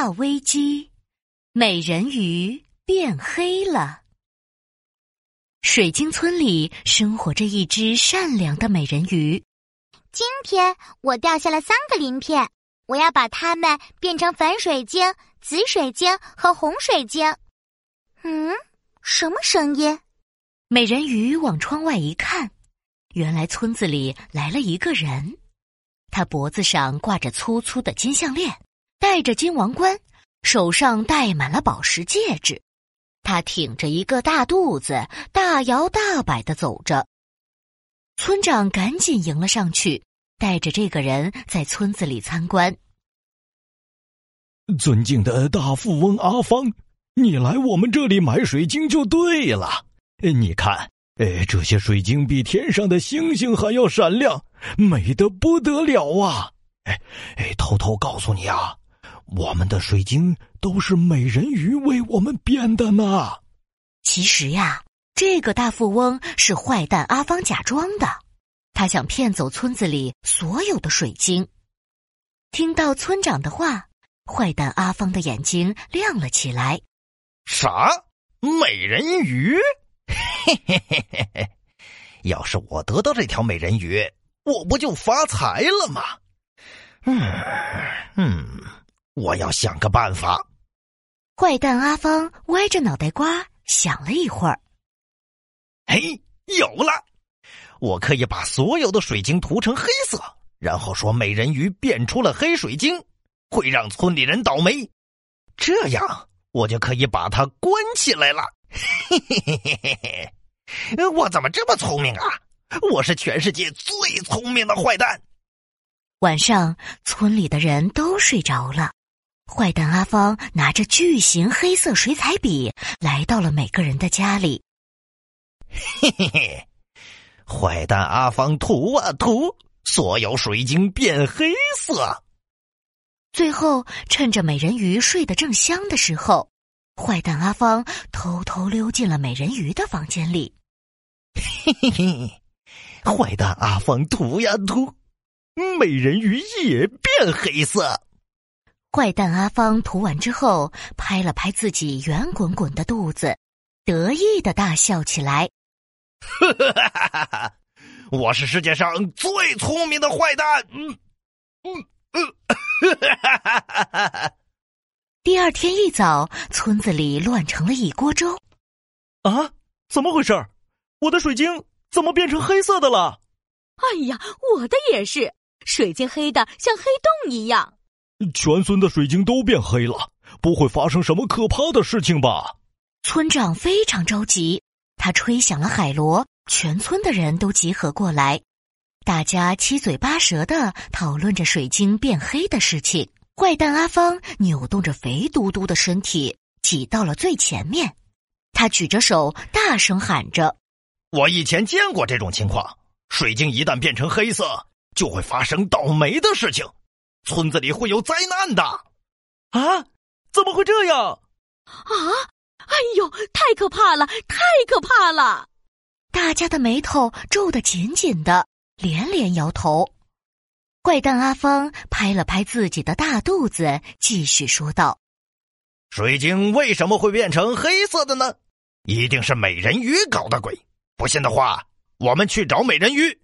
大危机，美人鱼变黑了。水晶村里生活着一只善良的美人鱼。今天我掉下了三个鳞片，我要把它们变成粉水晶、紫水晶和红水晶。嗯，什么声音？美人鱼往窗外一看，原来村子里来了一个人。他脖子上挂着粗粗的金项链，戴着金王冠，手上戴满了宝石戒指。他挺着一个大肚子，大摇大摆的走着。村长赶紧迎了上去，带着这个人在村子里参观。尊敬的大富翁阿芳，你来我们这里买水晶就对了。你看，哎，这些水晶比天上的星星还要闪亮，美得不得了啊！哎哎，偷偷告诉你啊，我们的水晶都是美人鱼为我们编的呢。其实呀。这个大富翁是坏蛋阿芳假装的，他想骗走村子里所有的水晶。听到村长的话，坏蛋阿芳的眼睛亮了起来。啥？美人鱼？嘿嘿嘿嘿嘿！要是我得到这条美人鱼，我不就发财了吗？嗯嗯，我要想个办法。坏蛋阿芳歪着脑袋瓜想了一会儿。嘿，有了！我可以把所有的水晶涂成黑色，然后说美人鱼变出了黑水晶，会让村里人倒霉。这样我就可以把它关起来了。嘿嘿嘿嘿嘿嘿！我怎么这么聪明啊？我是全世界最聪明的坏蛋。晚上，村里的人都睡着了。坏蛋阿芳拿着巨型黑色水彩笔来到了每个人的家里。嘿嘿嘿，坏蛋阿芳涂啊涂，所有水晶变黑色。最后，趁着美人鱼睡得正香的时候，坏蛋阿芳偷偷溜进了美人鱼的房间里。嘿嘿嘿，坏蛋阿芳涂呀涂，美人鱼也变黑色。坏蛋阿芳涂完之后，拍了拍自己圆滚滚的肚子，得意的大笑起来。哈哈哈哈哈！我是世界上最聪明的坏蛋。嗯嗯嗯，哈哈哈哈哈！第二天一早，村子里乱成了一锅粥。啊，怎么回事？我的水晶怎么变成黑色的了？哎呀，我的也是，水晶黑的像黑洞一样。全村的水晶都变黑了，不会发生什么可怕的事情吧？村长非常着急。他吹响了海螺，全村的人都集合过来，大家七嘴八舌的讨论着水晶变黑的事情。坏蛋阿芳扭动着肥嘟嘟的身体挤到了最前面，他举着手大声喊着：“我以前见过这种情况，水晶一旦变成黑色，就会发生倒霉的事情，村子里会有灾难的。”啊？怎么会这样？啊？哎呦，太可怕了！太可怕了！大家的眉头皱得紧紧的，连连摇头。怪蛋阿芳拍了拍自己的大肚子，继续说道：“水晶为什么会变成黑色的呢？一定是美人鱼搞的鬼！不信的话，我们去找美人鱼，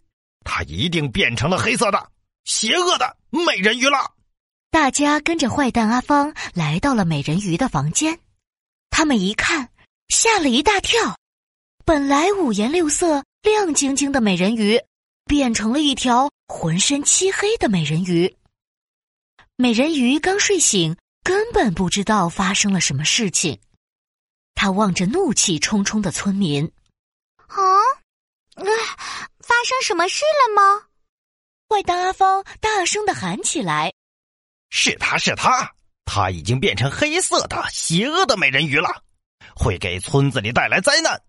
她一定变成了黑色的，邪恶的美人鱼了。”大家跟着坏蛋阿芳来到了美人鱼的房间。他们一看，吓了一大跳。本来五颜六色、亮晶晶的美人鱼，变成了一条浑身漆黑的美人鱼。美人鱼刚睡醒，根本不知道发生了什么事情。他望着怒气冲冲的村民：“啊，发生什么事了吗？”坏蛋阿芳大声的喊起来：“是他是他！”她已经变成黑色的邪恶的美人鱼了，会给村子里带来灾难。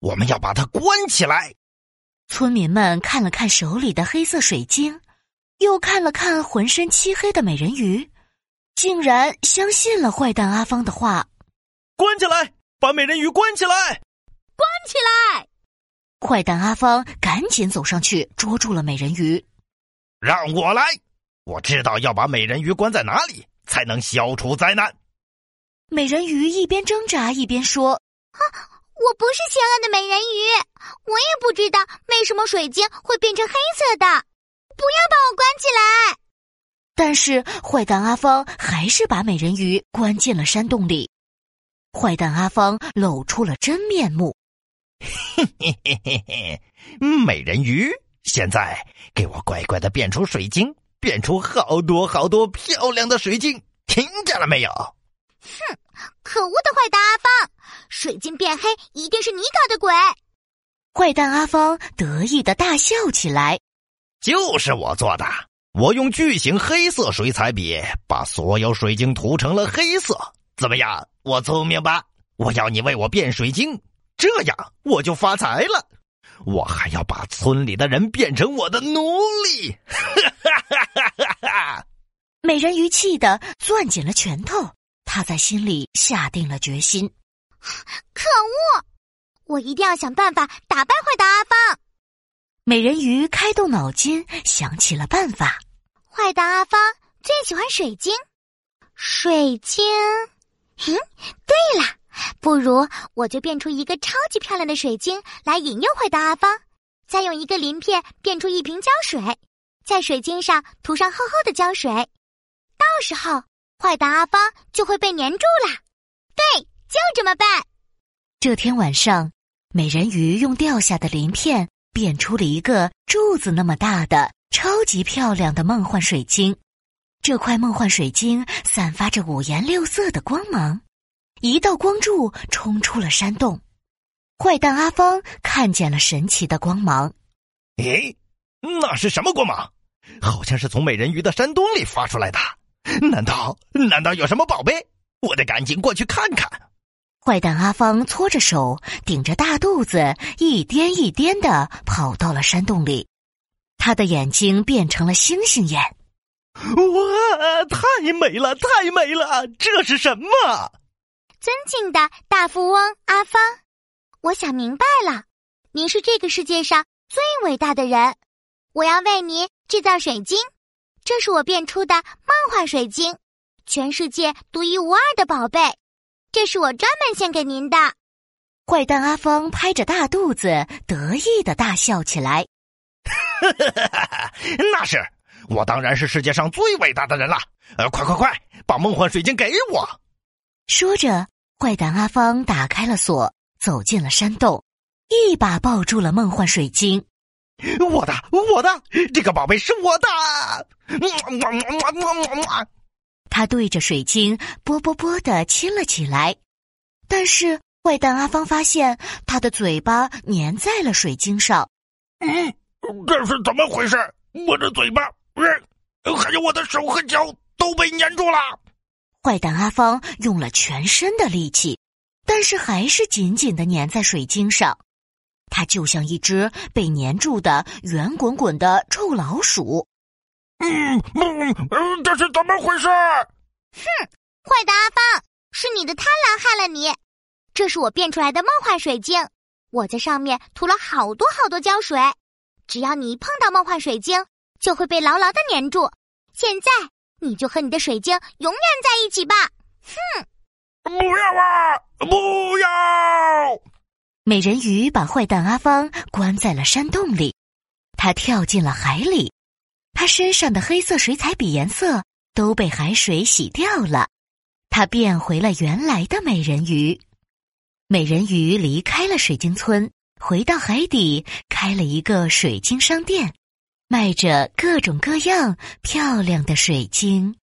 我们要把它关起来。村民们看了看手里的黑色水晶，又看了看浑身漆黑的美人鱼，竟然相信了坏蛋阿芳的话。关起来，把美人鱼关起来，关起来！坏蛋阿芳赶紧走上去捉住了美人鱼。让我来，我知道要把美人鱼关在哪里。才能消除灾难。美人鱼一边挣扎一边说：“啊，我不是邪恶的美人鱼，我也不知道为什么水晶会变成黑色的。不要把我关起来！”但是坏蛋阿芳还是把美人鱼关进了山洞里。坏蛋阿芳露出了真面目：“嘿嘿嘿嘿嘿，美人鱼，现在给我乖乖的变出水晶，变出好多好多漂亮的水晶，听见了没有？”哼，可恶的坏蛋阿芳！水晶变黑一定是你搞的鬼！坏蛋阿芳得意的大笑起来：“就是我做的！我用巨型黑色水彩笔把所有水晶涂成了黑色，怎么样？我聪明吧？我要你为我变水晶，这样我就发财了。我还要把村里的人变成我的奴隶！”哈哈哈哈哈哈！美人鱼气得攥紧了拳头。他在心里下定了决心。可恶！我一定要想办法打败坏蛋阿芳。美人鱼开动脑筋，想起了办法。坏蛋阿芳最喜欢水晶，水晶。嗯，对了，不如我就变出一个超级漂亮的水晶来引诱坏蛋阿芳，再用一个鳞片变出一瓶胶水，在水晶上涂上厚厚的胶水，到时候。坏蛋阿芳就会被粘住了，对，就这么办。这天晚上，美人鱼用掉下的鳞片变出了一个柱子那么大的超级漂亮的梦幻水晶。这块梦幻水晶散发着五颜六色的光芒，一道光柱冲出了山洞。坏蛋阿芳看见了神奇的光芒，诶，那是什么光芒？好像是从美人鱼的山洞里发出来的。难道难道有什么宝贝？我得赶紧过去看看。坏蛋阿芳搓着手，顶着大肚子，一颠一颠的跑到了山洞里。他的眼睛变成了星星眼。哇，太美了，太美了！这是什么？尊敬的大富翁阿芳，我想明白了，您是这个世界上最伟大的人。我要为您制造水晶。这是我变出的梦幻水晶，全世界独一无二的宝贝。这是我专门献给您的。坏蛋阿芳拍着大肚子，得意的大笑起来。那是，我当然是世界上最伟大的人了。呃，快快快，把梦幻水晶给我！说着，坏蛋阿芳打开了锁，走进了山洞，一把抱住了梦幻水晶。我的，我的，这个宝贝是我的。他对着水晶啵啵啵的亲了起来，但是坏蛋阿芳发现他的嘴巴粘在了水晶上。嗯，这是怎么回事？我的嘴巴，还有我的手和脚都被粘住了。坏蛋阿芳用了全身的力气，但是还是紧紧的粘在水晶上。它就像一只被粘住的圆滚滚的臭老鼠。嗯嗯嗯，这是怎么回事？哼，坏蛋阿芳，是你的贪婪害了你。这是我变出来的梦幻水晶，我在上面涂了好多好多胶水，只要你一碰到梦幻水晶，就会被牢牢的粘住。现在你就和你的水晶永远在一起吧。哼，不要啊，不要！美人鱼把坏蛋阿芳关在了山洞里，他跳进了海里，他身上的黑色水彩笔颜色都被海水洗掉了，他变回了原来的美人鱼。美人鱼离开了水晶村，回到海底，开了一个水晶商店，卖着各种各样漂亮的水晶。